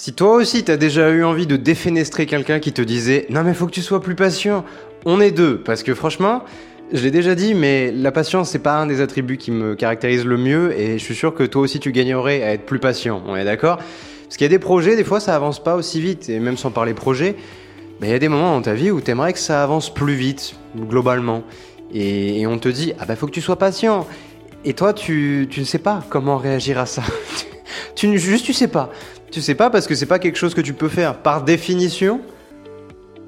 Si toi aussi t'as déjà eu envie de défenestrer quelqu'un qui te disait Non mais faut que tu sois plus patient, on est deux. Parce que franchement, je l'ai déjà dit, mais la patience c'est pas un des attributs qui me caractérise le mieux et je suis sûr que toi aussi tu gagnerais à être plus patient, on est d'accord? Parce qu'il y a des projets, des fois ça avance pas aussi vite, et même sans parler projet, il y a des moments dans ta vie où t'aimerais que ça avance plus vite, globalement. Et, on te dit Ah bah faut que tu sois patient. Et toi tu, tu ne sais pas comment réagir à ça. tu, juste tu sais pas. Tu sais pas parce que c'est pas quelque chose que tu peux faire. Par définition,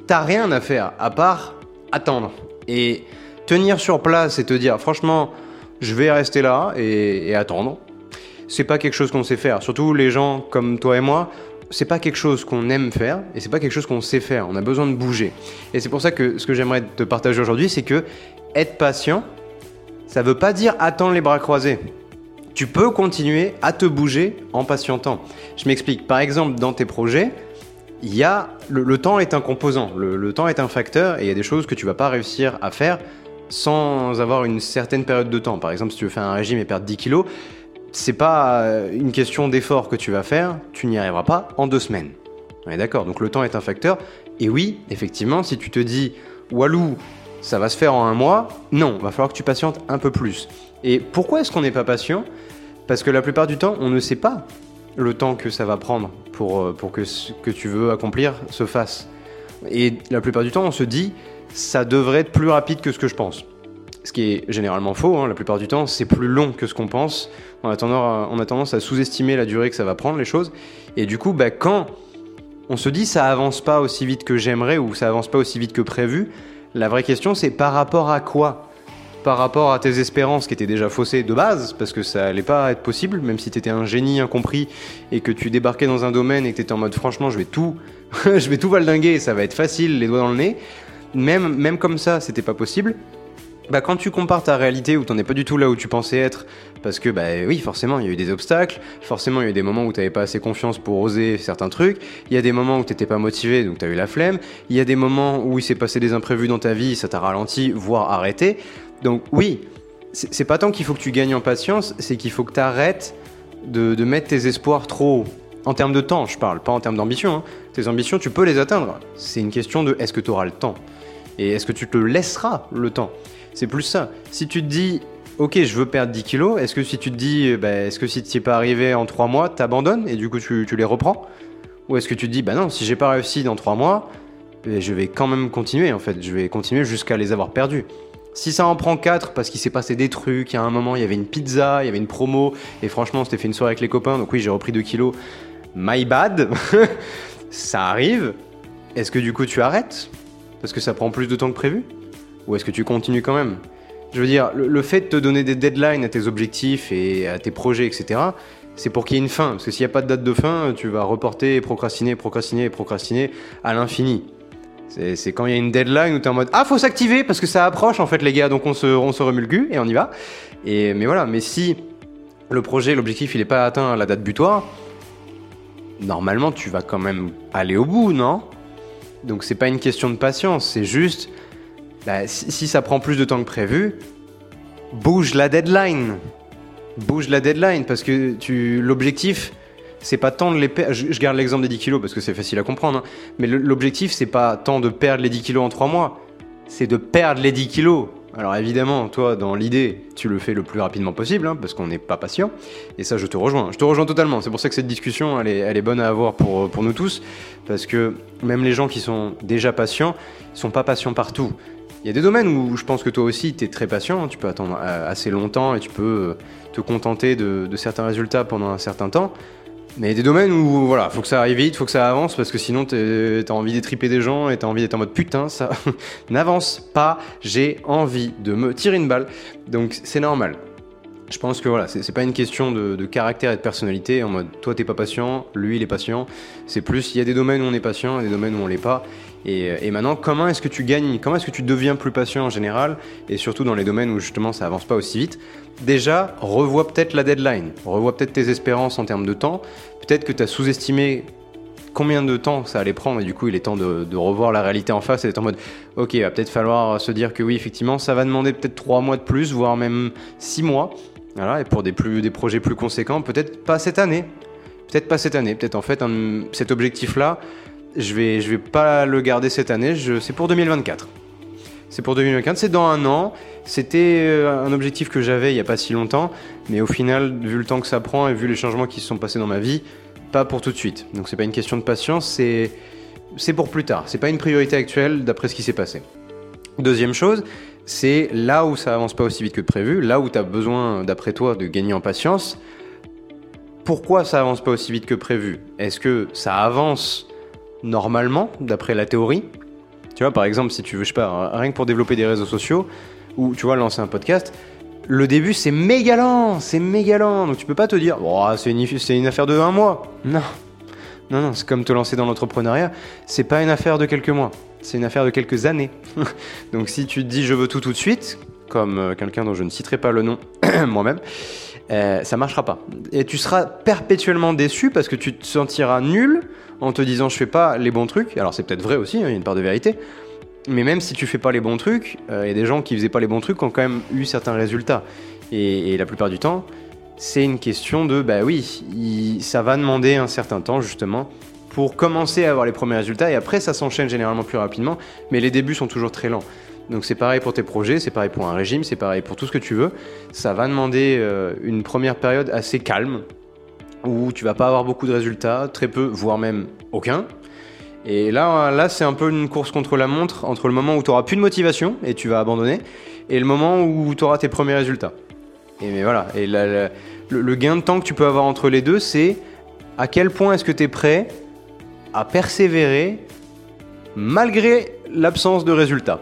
t'as rien à faire à part attendre. Et tenir sur place et te dire franchement, je vais rester là et, attendre. C'est pas quelque chose qu'on sait faire. Surtout les gens comme toi et moi, c'est pas quelque chose qu'on aime faire et c'est pas quelque chose qu'on sait faire. On a besoin de bouger. Et c'est pour ça que ce que j'aimerais te partager aujourd'hui, c'est que être patient, ça veut pas dire attendre les bras croisés tu peux continuer à te bouger en patientant. Je m'explique. Par exemple, dans tes projets, il y a le, temps est un composant, le, temps est un facteur, et il y a des choses que tu vas pas réussir à faire sans avoir une certaine période de temps. Par exemple, si tu veux faire un régime et perdre 10 kilos, c'est pas euh, une question d'effort que tu vas faire, tu n'y arriveras pas en deux semaines. On est d'accord. Donc le temps est un facteur. Et oui, effectivement, si tu te dis Walou, ça va se faire en un mois, non, va falloir que tu patientes un peu plus. Et pourquoi est-ce qu'on n'est pas patient? Parce que la plupart du temps, on ne sait pas le temps que ça va prendre pour, euh, pour que ce que tu veux accomplir se fasse. Et la plupart du temps, on se dit, ça devrait être plus rapide que ce que je pense. Ce qui est généralement faux, hein. la plupart du temps, c'est plus long que ce qu'on pense. On a, tendance, on a tendance à sous-estimer la durée que ça va prendre, les choses. Et du coup, bah, quand on se dit ça avance pas aussi vite que j'aimerais ou ça avance pas aussi vite que prévu, la vraie question c'est par rapport à quoi par rapport à tes espérances qui étaient déjà faussées de base, parce que ça allait pas être possible, même si tu étais un génie incompris et que tu débarquais dans un domaine et que tu étais en mode franchement je vais tout, je vais tout valdinguer, ça va être facile, les doigts dans le nez. Même, même comme ça, c'était pas possible. Bah, quand tu compares ta réalité où t'en es pas du tout là où tu pensais être, parce que bah oui, forcément, il y a eu des obstacles, forcément, il y a eu des moments où t'avais pas assez confiance pour oser certains trucs, il y a des moments où t'étais pas motivé, donc t'as eu la flemme, il y a des moments où il s'est passé des imprévus dans ta vie, ça t'a ralenti, voire arrêté. Donc oui, c'est pas tant qu'il faut que tu gagnes en patience, c'est qu'il faut que tu arrêtes de, mettre tes espoirs trop haut. En termes de temps, je parle, pas en termes d'ambition. Hein. Tes ambitions, tu peux les atteindre. C'est une question de est-ce que tu auras le temps? Et est-ce que tu te laisseras le temps? C'est plus ça. Si tu te dis, ok, je veux perdre 10 kilos, est-ce que si tu te dis, bah, est-ce que si tu n'y es pas arrivé en 3 mois, t'abandonnes et du coup tu, les reprends? Ou est-ce que tu te dis, bah non, si j'ai pas réussi dans 3 mois, eh, je vais quand même continuer en fait, je vais continuer jusqu'à les avoir perdus. Si ça en prend 4 parce qu'il s'est passé des trucs, il y a un moment il y avait une pizza, il y avait une promo, et franchement on fait une soirée avec les copains, donc oui j'ai repris 2 kilos, my bad, ça arrive. Est-ce que du coup tu arrêtes? Parce que ça prend plus de temps que prévu? Ou est-ce que tu continues quand même? Je veux dire, le, fait de te donner des deadlines à tes objectifs et à tes projets, etc., c'est pour qu'il y ait une fin. Parce que s'il n'y a pas de date de fin, tu vas reporter procrastiner, procrastiner procrastiner à l'infini. C'est quand il y a une deadline où tu es en mode Ah, faut s'activer parce que ça approche en fait, les gars, donc on se, on et on y va. Et, mais voilà, mais si le projet, l'objectif, il n'est pas atteint à la date butoir, normalement tu vas quand même aller au bout, non? Donc c'est pas une question de patience, c'est juste bah, si, ça prend plus de temps que prévu, bouge la deadline. Bouge la deadline parce que tu l'objectif c'est pas tant de les perdre. Je, garde l'exemple des 10 kilos parce que c'est facile à comprendre. Hein. Mais l'objectif, c'est pas tant de perdre les 10 kilos en 3 mois, c'est de perdre les 10 kilos. Alors évidemment, toi, dans l'idée, tu le fais le plus rapidement possible, hein, parce qu'on n'est pas patient. Et ça, je te rejoins. Je te rejoins totalement. C'est pour ça que cette discussion, elle est, bonne à avoir pour, nous tous, parce que même les gens qui sont déjà patients, ils sont pas patients partout. Il y a des domaines où je pense que toi aussi, tu es très patient, hein. tu peux attendre euh, assez longtemps et tu peux euh, te contenter de, de certains résultats pendant un certain temps. Mais il y a des domaines où voilà, faut que ça arrive vite, faut que ça avance parce que sinon t'as envie d'étriper des gens et t'as envie d'être en mode putain, ça n'avance pas, j'ai envie de me tirer une balle. Donc c'est normal. Je pense que voilà, c'est pas une question de, caractère et de personnalité en mode toi t'es pas patient, lui il est patient. C'est plus, il y a des domaines où on est patient et des domaines où on l'est pas. Et, et, maintenant, comment est-ce que tu gagnes, comment est-ce que tu deviens plus patient en général? Et surtout dans les domaines où justement ça avance pas aussi vite. Déjà, revois peut-être la deadline, revois peut-être tes espérances en termes de temps. Peut-être que tu as sous-estimé combien de temps ça allait prendre. Et du coup il est temps de, revoir la réalité en face et d'être en mode ok il va peut-être falloir se dire que oui effectivement ça va demander peut-être 3 mois de plus voire même 6 mois. Voilà et pour des, plus, des projets plus conséquents peut-être pas cette année. Peut-être pas cette année, peut-être en fait cet objectif-là, je vais, je vais pas le garder cette année, c'est pour 2024. C'est pour 2024, c'est dans un an. C'était euh, un objectif que j'avais il n'y a pas si longtemps, mais au final, vu le temps que ça prend et vu les changements qui se sont passés dans ma vie, pas pour tout de suite. Donc c'est pas une question de patience, c'est c'est pour plus tard. C'est pas une priorité actuelle d'après ce qui s'est passé. Deuxième chose, c'est là où ça avance pas aussi vite que prévu, là où tu as besoin, d'après toi, de gagner en patience. Pourquoi ça avance pas aussi vite que prévu? Est-ce que ça avance normalement, d'après la théorie. Tu vois, par exemple, si tu veux, je sais pas, rien que pour développer des réseaux sociaux, ou tu vois, lancer un podcast, le début c'est méga lent, c'est méga lent, donc tu peux pas te dire, oh, c'est une, une affaire de un mois. Non, non, non, c'est comme te lancer dans l'entrepreneuriat, c'est pas une affaire de quelques mois, c'est une affaire de quelques années. donc si tu te dis je veux tout tout de suite, comme euh, quelqu'un dont je ne citerai pas le nom moi-même, euh, ça marchera pas. Et tu seras perpétuellement déçu parce que tu te sentiras nul en te disant je fais pas les bons trucs. Alors c'est peut-être vrai aussi, hein, il y a une part de vérité. Mais même si tu fais pas les bons trucs, il y a des gens qui faisaient pas les bons trucs qui ont quand même eu certains résultats. Et, la plupart du temps, c'est une question de bah oui, ça va demander un certain temps justement pour commencer à avoir les premiers résultats et après ça s'enchaîne généralement plus rapidement, mais les débuts sont toujours très lents. Donc c'est pareil pour tes projets, c'est pareil pour un régime, c'est pareil pour tout ce que tu veux. Ça va demander euh, une première période assez calme, où tu vas pas avoir beaucoup de résultats, très peu, voire même aucun. Et là, c'est un peu une course contre la montre entre le moment où tu auras plus de motivation et tu vas abandonner, et le moment où tu auras tes premiers résultats. Et mais voilà, et le, le, gain de temps que tu peux avoir entre les deux, c'est à quel point est-ce que tu es prêt à persévérer malgré l'absence de résultats.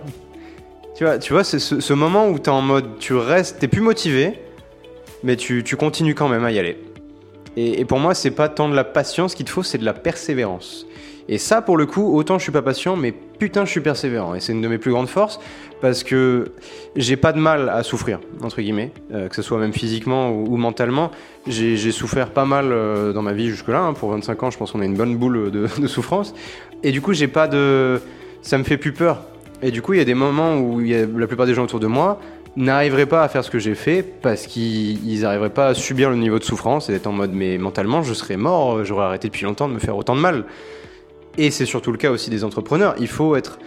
Tu vois, tu vois c'est ce, moment où tu es en mode, tu restes, t'es plus motivé, mais tu, continues quand même à y aller. Et, pour moi, c'est pas tant de la patience qu'il te faut, c'est de la persévérance. Et ça, pour le coup, autant je suis pas patient, mais putain, je suis persévérant. Et c'est une de mes plus grandes forces parce que j'ai pas de mal à souffrir, entre guillemets, euh, que ce soit même physiquement ou, mentalement. J'ai souffert pas mal euh, dans ma vie jusque-là. Hein. Pour 25 ans, je pense qu'on a une bonne boule de, de souffrance. Et du coup, j'ai pas de. Ça me fait plus peur et du coup, il y a des moments où la plupart des gens autour de moi n'arriveraient pas à faire ce que j'ai fait parce qu'ils n'arriveraient pas à subir le niveau de souffrance et d'être en mode mais mentalement je serais mort, j'aurais arrêté depuis longtemps de me faire autant de mal. Et c'est surtout le cas aussi des entrepreneurs. Il faut être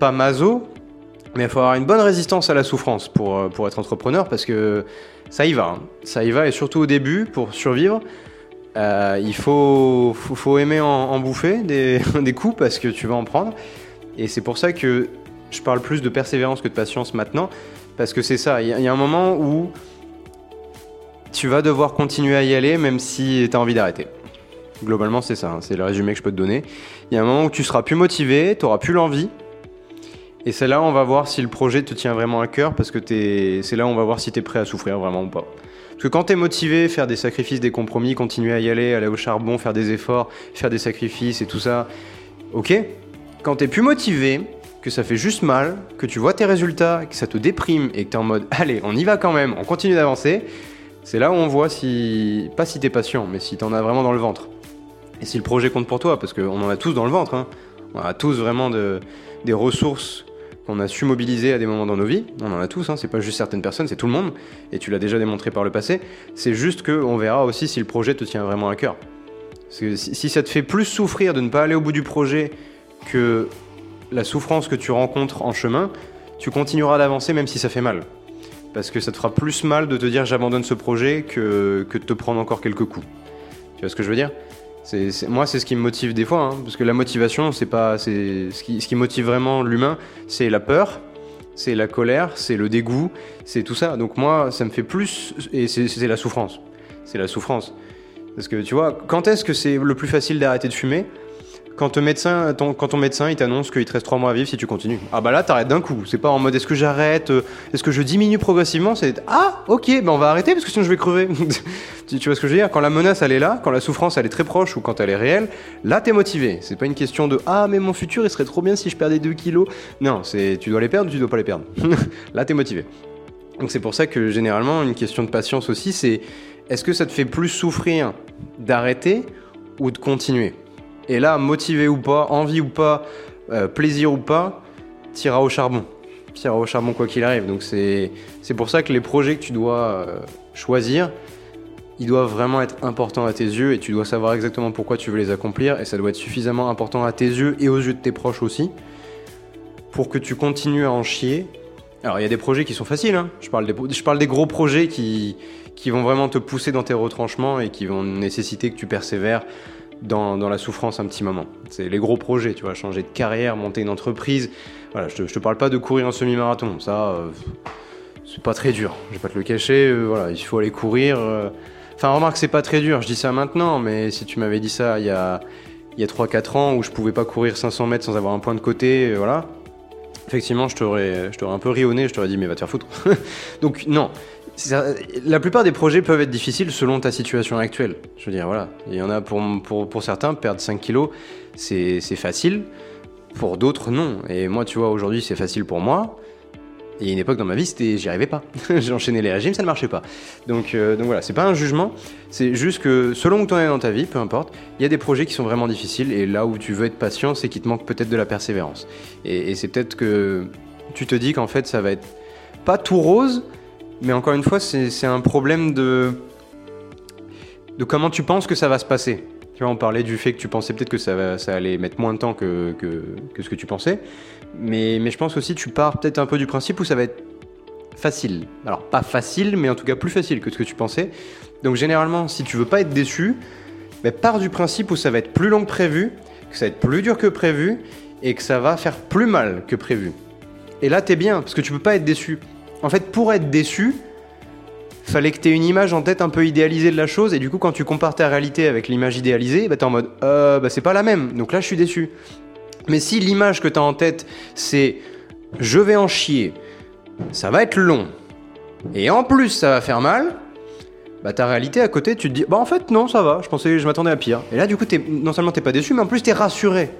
pas maso, mais il faut avoir une bonne résistance à la souffrance pour, euh, pour être entrepreneur parce que ça y va. Hein. Ça y va et surtout au début pour survivre. Euh, il faut, faut, aimer en, bouffer des, des coups parce que tu vas en prendre. Et c'est pour ça que je parle plus de persévérance que de patience maintenant, parce que c'est ça, il y, a un moment où tu vas devoir continuer à y aller même si tu as envie d'arrêter. Globalement, c'est ça, hein, c'est le résumé que je peux te donner. Il y a un moment où tu seras plus motivé, tu auras plus l'envie. Et c'est là où on va voir si le projet te tient vraiment à cœur, parce que c'est là où on va voir si tu es prêt à souffrir vraiment ou pas. Parce que quand tu es motivé, faire des sacrifices, des compromis, continuer à y aller, aller au charbon, faire des efforts, faire des sacrifices et tout ça, ok. Quand tu es plus motivé, que ça fait juste mal, que tu vois tes résultats, que ça te déprime et que tu en mode allez, on y va quand même, on continue d'avancer, c'est là où on voit si, pas si tu es patient, mais si tu en as vraiment dans le ventre. Et si le projet compte pour toi, parce qu'on en a tous dans le ventre, hein. on a tous vraiment de, des ressources qu'on a su mobiliser à des moments dans nos vies, on en a tous, hein. c'est pas juste certaines personnes, c'est tout le monde, et tu l'as déjà démontré par le passé, c'est juste qu'on verra aussi si le projet te tient vraiment à cœur. Parce que si ça te fait plus souffrir de ne pas aller au bout du projet que la souffrance que tu rencontres en chemin, tu continueras d'avancer même si ça fait mal. Parce que ça te fera plus mal de te dire j'abandonne ce projet que, que de te prendre encore quelques coups. Tu vois ce que je veux dire? Moi, c'est ce qui me motive des fois, hein, parce que la motivation, c'est pas, c'est ce qui, ce qui motive vraiment l'humain, c'est la peur, c'est la colère, c'est le dégoût, c'est tout ça. Donc moi, ça me fait plus, et c'est la souffrance. C'est la souffrance. Parce que tu vois, quand est-ce que c'est le plus facile d'arrêter de fumer? Quand ton médecin, il t'annonce qu'il te reste 3 mois à vivre si tu continues. Ah bah là t'arrêtes d'un coup. C'est pas en mode est-ce que j'arrête, euh, est-ce que je diminue progressivement? C'est ah ok, ben on va arrêter parce que sinon je vais crever. tu, vois ce que je veux dire? Quand la menace elle est là, quand la souffrance elle est très proche ou quand elle est réelle, là t'es motivé. C'est pas une question de ah mais mon futur il serait trop bien si je perdais 2 kilos. Non, c'est tu dois les perdre, ou tu dois pas les perdre? là t'es motivé. Donc c'est pour ça que généralement une question de patience aussi, c'est est-ce que ça te fait plus souffrir d'arrêter ou de continuer? Et là, motivé ou pas, envie ou pas, euh, plaisir ou pas, t'iras au charbon. T'iras au charbon quoi qu'il arrive. Donc c'est pour ça que les projets que tu dois euh, choisir, ils doivent vraiment être importants à tes yeux et tu dois savoir exactement pourquoi tu veux les accomplir et ça doit être suffisamment important à tes yeux et aux yeux de tes proches aussi pour que tu continues à en chier. Alors il y a des projets qui sont faciles, hein. je, parle des, je parle des gros projets qui, qui vont vraiment te pousser dans tes retranchements et qui vont nécessiter que tu persévères dans, la souffrance un petit moment. C'est les gros projets, tu vois, changer de carrière, monter une entreprise. Voilà, je te, te parle pas de courir un semi-marathon, ça... Euh, c'est pas très dur, je vais pas te le cacher, euh, voilà, il faut aller courir. Euh. Enfin, remarque, c'est pas très dur, je dis ça maintenant, mais si tu m'avais dit ça il y a, y a 3-4 ans où je pouvais pas courir 500 mètres sans avoir un point de côté, voilà, effectivement, je t'aurais un peu rionné, je t'aurais dit, mais va te faire foutre. Donc, non. La plupart des projets peuvent être difficiles selon ta situation actuelle. Je veux dire, voilà. Il y en a pour, pour, pour certains, perdre 5 kilos, c'est, facile. Pour d'autres, non. Et moi, tu vois, aujourd'hui, c'est facile pour moi. Il y a une époque dans ma vie, c'était, j'y arrivais pas. J'enchaînais les régimes, ça ne marchait pas. Donc, euh, donc voilà, c'est pas un jugement, c'est juste que selon où tu en es dans ta vie, peu importe, il y a des projets qui sont vraiment difficiles et là où tu veux être patient, c'est qu'il te manque peut-être de la persévérance. Et, c'est peut-être que tu te dis qu'en fait, ça va être pas tout rose, mais encore une fois, c'est un problème de, de comment tu penses que ça va se passer. Tu vois, on parlait du fait que tu pensais peut-être que ça, allait mettre moins de temps que, que, que ce que tu pensais. Mais, mais je pense aussi tu pars peut-être un peu du principe où ça va être facile. Alors pas facile, mais en tout cas plus facile que ce que tu pensais. Donc généralement, si tu veux pas être déçu, bah, pars du principe où ça va être plus long que prévu, que ça va être plus dur que prévu, et que ça va faire plus mal que prévu. Et là, t'es bien, parce que tu peux pas être déçu. En fait, pour être déçu, fallait que tu aies une image en tête un peu idéalisée de la chose, et du coup, quand tu compares ta réalité avec l'image idéalisée, bah, t'es en mode, euh, bah, c'est pas la même, donc là, je suis déçu. Mais si l'image que tu as en tête, c'est je vais en chier, ça va être long, et en plus ça va faire mal, bah ta réalité à côté, tu te dis, bah en fait non, ça va, je pensais, je m'attendais à pire. Et là du coup, non seulement t'es pas déçu, mais en plus t'es rassuré.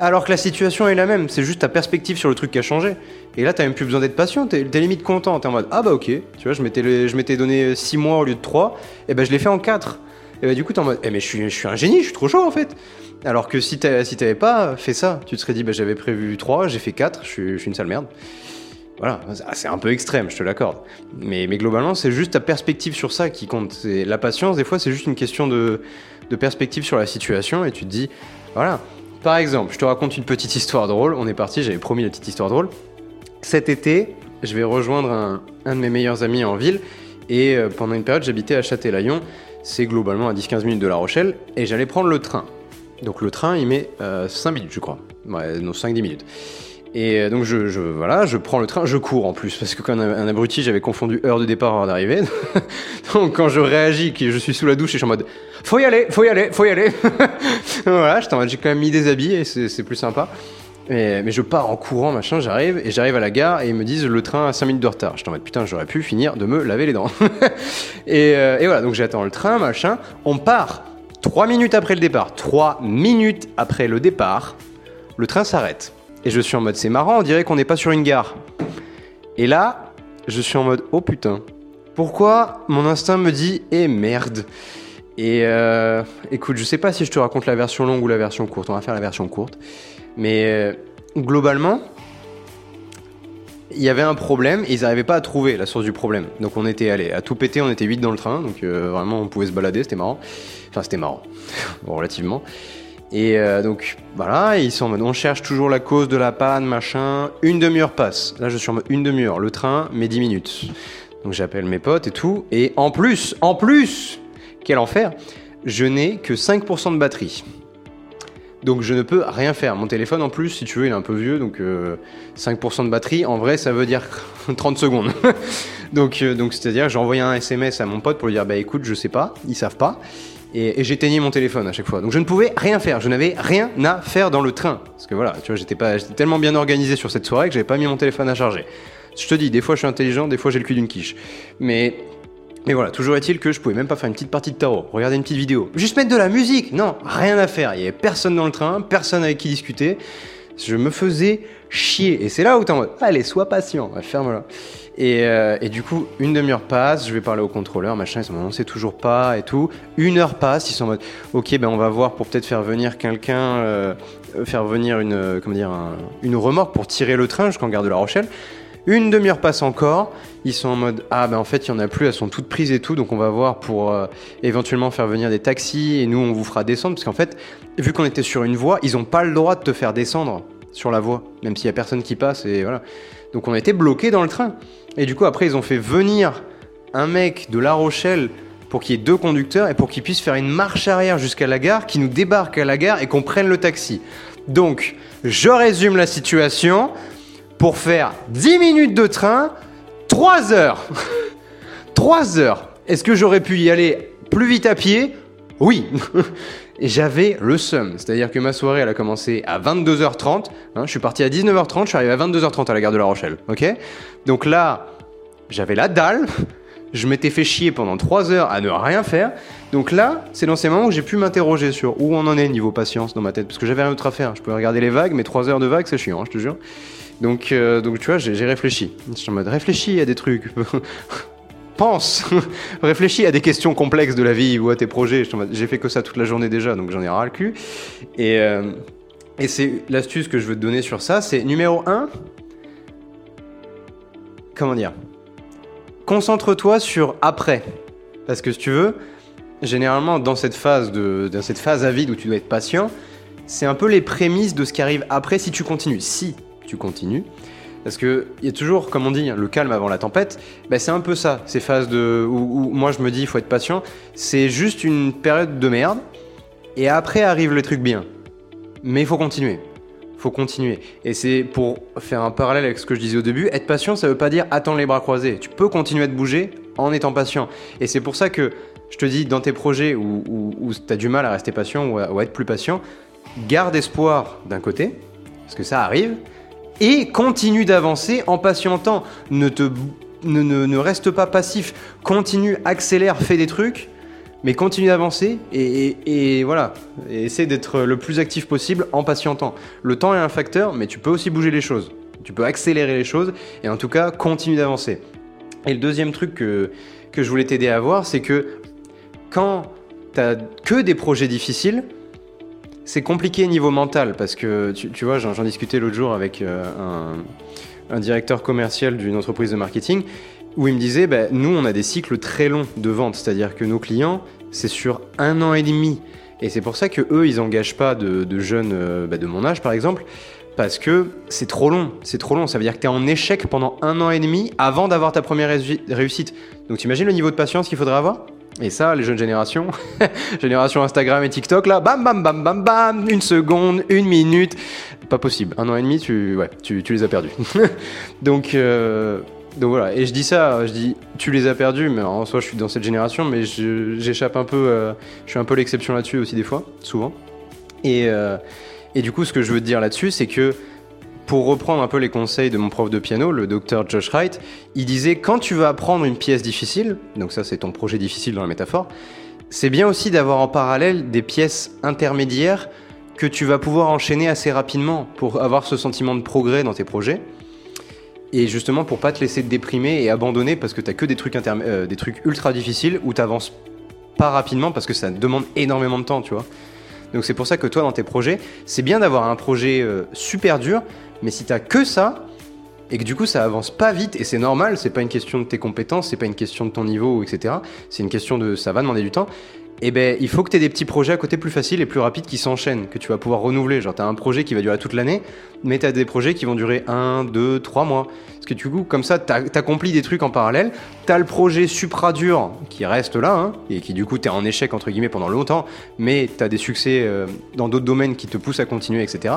Alors que la situation est la même, c'est juste ta perspective sur le truc qui a changé. Et là, t'as même plus besoin d'être patient, t'es es limite content, t'es en mode, ah bah ok, tu vois, je m'étais donné 6 mois au lieu de 3, et bah je l'ai fait en 4. Et bah du coup, t'es en mode, eh mais je suis, un génie, je suis trop chaud en fait. Alors que si t'avais pas fait ça, tu te serais dit, bah, j'avais prévu 3, j'ai fait 4, je suis, une sale merde. Voilà, c'est un peu extrême, je te l'accorde. Mais, mais globalement, c'est juste ta perspective sur ça qui compte. La patience, des fois, c'est juste une question de, de perspective sur la situation et tu te dis, voilà. Par exemple, je te raconte une petite histoire drôle. On est parti, j'avais promis la petite histoire drôle. Cet été, je vais rejoindre un, de mes meilleurs amis en ville et euh, pendant une période, j'habitais à Châtelaillon. C'est globalement à 10-15 minutes de La Rochelle et j'allais prendre le train. Donc le train, il met 5 euh, minutes, je crois. Ouais, non, 5-10 minutes. Et euh, donc je, je, voilà, je prends le train, je cours en plus, parce que comme un, abruti, j'avais confondu heure de départ, heure d'arrivée. donc quand je réagis, que je suis sous la douche, et je suis en mode faut y aller, faut y aller, faut y aller. voilà, j'ai quand même mis des habits et c'est plus sympa. mais je pars en courant, machin, j'arrive, et j'arrive à la gare, et ils me disent le train a 5 minutes de retard. Je en mode putain, j'aurais pu finir de me laver les dents. et, euh, et voilà, donc j'attends le train, machin, on part. Trois minutes après le départ, trois minutes après le départ, le train s'arrête. Et je suis en mode, c'est marrant, on dirait qu'on n'est pas sur une gare. Et là, je suis en mode, oh putain. Pourquoi mon instinct me dit, eh merde Et euh, écoute, je sais pas si je te raconte la version longue ou la version courte. On va faire la version courte. Mais euh, globalement, il y avait un problème et ils n'arrivaient pas à trouver la source du problème. Donc on était allé à tout péter, on était 8 dans le train, donc euh, vraiment on pouvait se balader, c'était marrant. Enfin c'était marrant, relativement. Et donc voilà, ils sont en mode on cherche toujours la cause de la panne, machin. Une demi-heure passe. Là je suis en mode une demi-heure, le train met 10 minutes. Donc j'appelle mes potes et tout. Et en plus, en plus, quel enfer, je n'ai que 5% de batterie. Donc je ne peux rien faire. Mon téléphone en plus, si tu veux, il est un peu vieux, donc 5% euh, de batterie, en vrai ça veut dire 30 secondes. donc euh, donc c'est-à-dire j'ai envoyé un SMS à mon pote pour lui dire bah écoute, je sais pas, ils savent pas. Et, j'éteignais mon téléphone à chaque fois. Donc je ne pouvais rien faire, je n'avais rien à faire dans le train. Parce que voilà, tu vois, j'étais tellement bien organisé sur cette soirée que j'avais pas mis mon téléphone à charger. Je te dis, des fois je suis intelligent, des fois j'ai le cul d'une quiche. Mais mais voilà, toujours est-il que je pouvais même pas faire une petite partie de tarot, regarder une petite vidéo, juste mettre de la musique. Non, rien à faire. Il y avait personne dans le train, personne avec qui discuter. Je me faisais chier. Et c'est là où t'es en mode, allez, sois patient, ferme-la. Et, euh, et, du coup, une demi-heure passe, je vais parler au contrôleur, machin, ils sont non, c'est toujours pas et tout. Une heure passe, ils sont en mode, ok, ben on va voir pour peut-être faire venir quelqu'un, euh, faire venir une, comment dire, une remorque pour tirer le train jusqu'en gare de La Rochelle. Une demi-heure passe encore, ils sont en mode ah ben en fait il y en a plus, elles sont toutes prises et tout, donc on va voir pour euh, éventuellement faire venir des taxis et nous on vous fera descendre parce qu'en fait vu qu'on était sur une voie, ils ont pas le droit de te faire descendre sur la voie, même s'il y a personne qui passe et voilà. Donc on a été bloqué dans le train et du coup après ils ont fait venir un mec de La Rochelle pour qu'il y ait deux conducteurs et pour qu'ils puissent faire une marche arrière jusqu'à la gare, qui nous débarque à la gare et qu'on prenne le taxi. Donc, je résume la situation. Pour faire 10 minutes de train, 3 heures. 3 heures. Est-ce que j'aurais pu y aller plus vite à pied? Oui. Et j'avais le seum. C'est-à-dire que ma soirée, elle a commencé à 22h30. Hein, je suis parti à 19h30, je suis arrivé à 22h30 à la gare de La Rochelle. Ok? Donc là, j'avais la dalle. Je m'étais fait chier pendant 3 heures à ne rien faire. Donc là, c'est dans ces moments où j'ai pu m'interroger sur où on en est niveau patience dans ma tête. Parce que j'avais rien d'autre à faire. Je pouvais regarder les vagues, mais 3 heures de vagues, c'est chiant, hein, je te jure. Donc, euh, donc tu vois, j'ai réfléchi. Je suis en mode réfléchis à des trucs. Pense Réfléchis à des questions complexes de la vie ou à tes projets. J'ai fait que ça toute la journée déjà, donc j'en ai ras le cul. Et, euh, c'est l'astuce que je veux te donner sur ça, c'est numéro 1. Comment dire? Concentre-toi sur après. Parce que si tu veux, généralement dans cette phase, de, dans cette phase à vide où tu dois être patient, c'est un peu les prémices de ce qui arrive après si tu continues. Si tu. Parce qu'il y a toujours, comme on dit, le calme avant la tempête. Ben c'est un peu ça, ces phases de, où, moi je me dis il faut être patient. C'est juste une période de merde. Et après arrive le truc bien. Mais il faut continuer. faut continuer. Et c'est pour faire un parallèle avec ce que je disais au début, être patient, ça veut pas dire attendre les bras croisés. Tu peux continuer de bouger en étant patient. Et c'est pour ça que je te dis, dans tes projets où, où, tu as du mal à rester patient ou à être plus patient, garde espoir d'un côté, parce que ça arrive, et continue d'avancer en patientant. Ne, te, ne, ne, reste pas passif, continue, accélère, fais des trucs, mais continue d'avancer et, voilà. Et essaie d'être le plus actif possible en patientant. Le temps est un facteur, mais tu peux aussi bouger les choses. Tu peux accélérer les choses et en tout cas, continue d'avancer. Et le deuxième truc que, que je voulais t'aider à voir, c'est que quand tu as que des projets difficiles, c'est compliqué niveau mental parce que tu, vois, j'en discutais l'autre jour avec euh, un, directeur commercial d'une entreprise de marketing où il me disait bah, nous, on a des cycles très longs de vente, c'est-à-dire que nos clients, c'est sur un an et demi. Et c'est pour ça que eux, ils n'engagent pas de, jeunes euh, bah, de mon âge, par exemple, parce que c'est trop long. C'est trop long. Ça veut dire que tu es en échec pendant un an et demi avant d'avoir ta première réussite. Donc, tu imagines le niveau de patience qu'il faudrait avoir? Et ça, les jeunes générations, génération Instagram et TikTok, là, bam, bam, bam, bam, bam, une seconde, une minute, pas possible. Un an et demi, tu, ouais, tu, les as perdus. donc, euh, donc voilà. Et je dis ça, je dis, tu les as perdus, mais en soi, je suis dans cette génération, mais j'échappe un peu, euh, je suis un peu l'exception là-dessus aussi des fois, souvent. Et, euh, et du coup, ce que je veux te dire là-dessus, c'est que pour reprendre un peu les conseils de mon prof de piano, le docteur Josh Wright, il disait quand tu veux apprendre une pièce difficile, donc ça c'est ton projet difficile dans la métaphore, c'est bien aussi d'avoir en parallèle des pièces intermédiaires que tu vas pouvoir enchaîner assez rapidement pour avoir ce sentiment de progrès dans tes projets. Et justement pour pas te laisser déprimer et abandonner parce que t'as que des trucs, euh, des trucs ultra difficiles où t'avances pas rapidement parce que ça demande énormément de temps, tu vois. Donc c'est pour ça que toi dans tes projets, c'est bien d'avoir un projet euh, super dur, mais si t'as que ça, et que du coup ça avance pas vite, et c'est normal, c'est pas une question de tes compétences, c'est pas une question de ton niveau, etc. C'est une question de ça va demander du temps. Et eh ben il faut que tu aies des petits projets à côté plus faciles et plus rapides qui s'enchaînent, que tu vas pouvoir renouveler. Genre t'as un projet qui va durer toute l'année, mais t'as des projets qui vont durer 1, 2, 3 mois. Parce que du coup, comme ça, t'accomplis des trucs en parallèle. T'as le projet supra dur qui reste là, hein, et qui du coup t'es en échec entre guillemets pendant longtemps, mais t'as des succès euh, dans d'autres domaines qui te poussent à continuer, etc.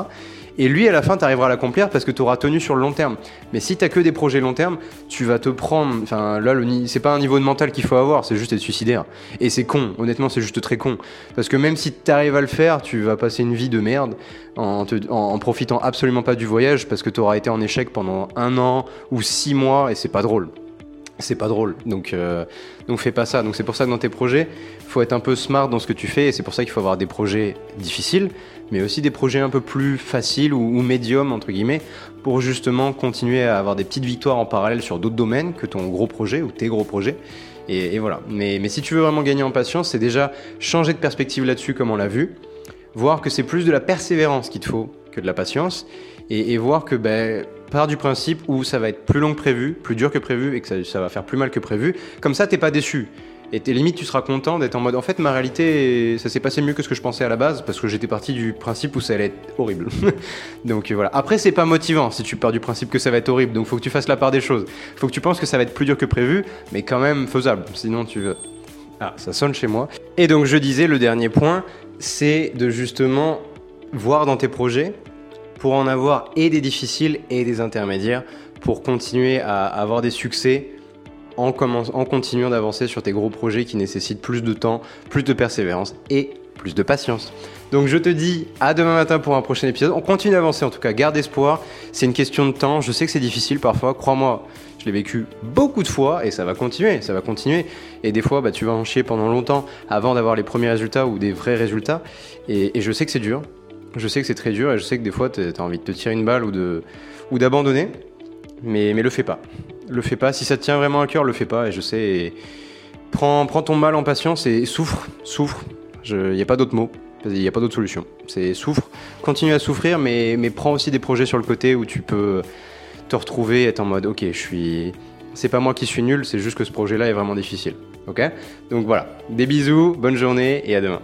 Et lui, à la fin, tu arriveras à l'accomplir parce que tu auras tenu sur le long terme. Mais si tu que des projets long terme, tu vas te prendre. Enfin, là, c'est pas un niveau de mental qu'il faut avoir, c'est juste être suicidaire. Et c'est con, honnêtement, c'est juste très con. Parce que même si tu arrives à le faire, tu vas passer une vie de merde en, profitant absolument pas du voyage parce que tu auras été en échec pendant un an ou six mois et c'est pas drôle c'est pas drôle. Donc, euh, donc fais pas ça. Donc c'est pour ça que dans tes projets, faut être un peu smart dans ce que tu fais. Et c'est pour ça qu'il faut avoir des projets difficiles, mais aussi des projets un peu plus faciles ou, ou médiums entre guillemets, pour justement continuer à avoir des petites victoires en parallèle sur d'autres domaines que ton gros projet ou tes gros projets. Et, et voilà. Mais, mais si tu veux vraiment gagner en patience, c'est déjà changer de perspective là-dessus, comme on l'a vu, voir que c'est plus de la persévérance qu'il te faut que de la patience et, voir que ben, part du principe où ça va être plus long que prévu, plus dur que prévu et que ça, va faire plus mal que prévu. Comme ça, t'es pas déçu. Et tes limites, tu seras content d'être en mode en fait, ma réalité, ça s'est passé mieux que ce que je pensais à la base parce que j'étais parti du principe où ça allait être horrible. donc voilà. Après, c'est pas motivant si tu pars du principe que ça va être horrible. Donc faut que tu fasses la part des choses. Faut que tu penses que ça va être plus dur que prévu, mais quand même faisable. Sinon, tu veux. Ah, ça sonne chez moi. Et donc je disais, le dernier point, c'est de justement voir dans tes projets pour en avoir et des difficiles et des intermédiaires pour continuer à avoir des succès en, continuant d'avancer sur tes gros projets qui nécessitent plus de temps, plus de persévérance et plus de patience. Donc je te dis à demain matin pour un prochain épisode. On continue d'avancer en tout cas, garde espoir. C'est une question de temps. Je sais que c'est difficile parfois, crois-moi. Je l'ai vécu beaucoup de fois et ça va continuer, ça va continuer. Et des fois, bah, tu vas en chier pendant longtemps avant d'avoir les premiers résultats ou des vrais résultats. Et, je sais que c'est dur. Je sais que c'est très dur et je sais que des fois, tu as envie de te tirer une balle ou de ou d'abandonner. Mais, mais le fais pas. Le fais pas. Si ça te tient vraiment à cœur, le fais pas. Et je sais. prends, ton mal en patience et souffre. Souffre. Il n'y a pas d'autre mot. Il n'y a pas d'autre solution. C'est souffre. Continue à souffrir, mais, prends aussi des projets sur le côté où tu peux te retrouver, être en mode ok, je suis. C'est pas moi qui suis nul, c'est juste que ce projet-là est vraiment difficile. Ok? Donc voilà. Des bisous, bonne journée et à demain.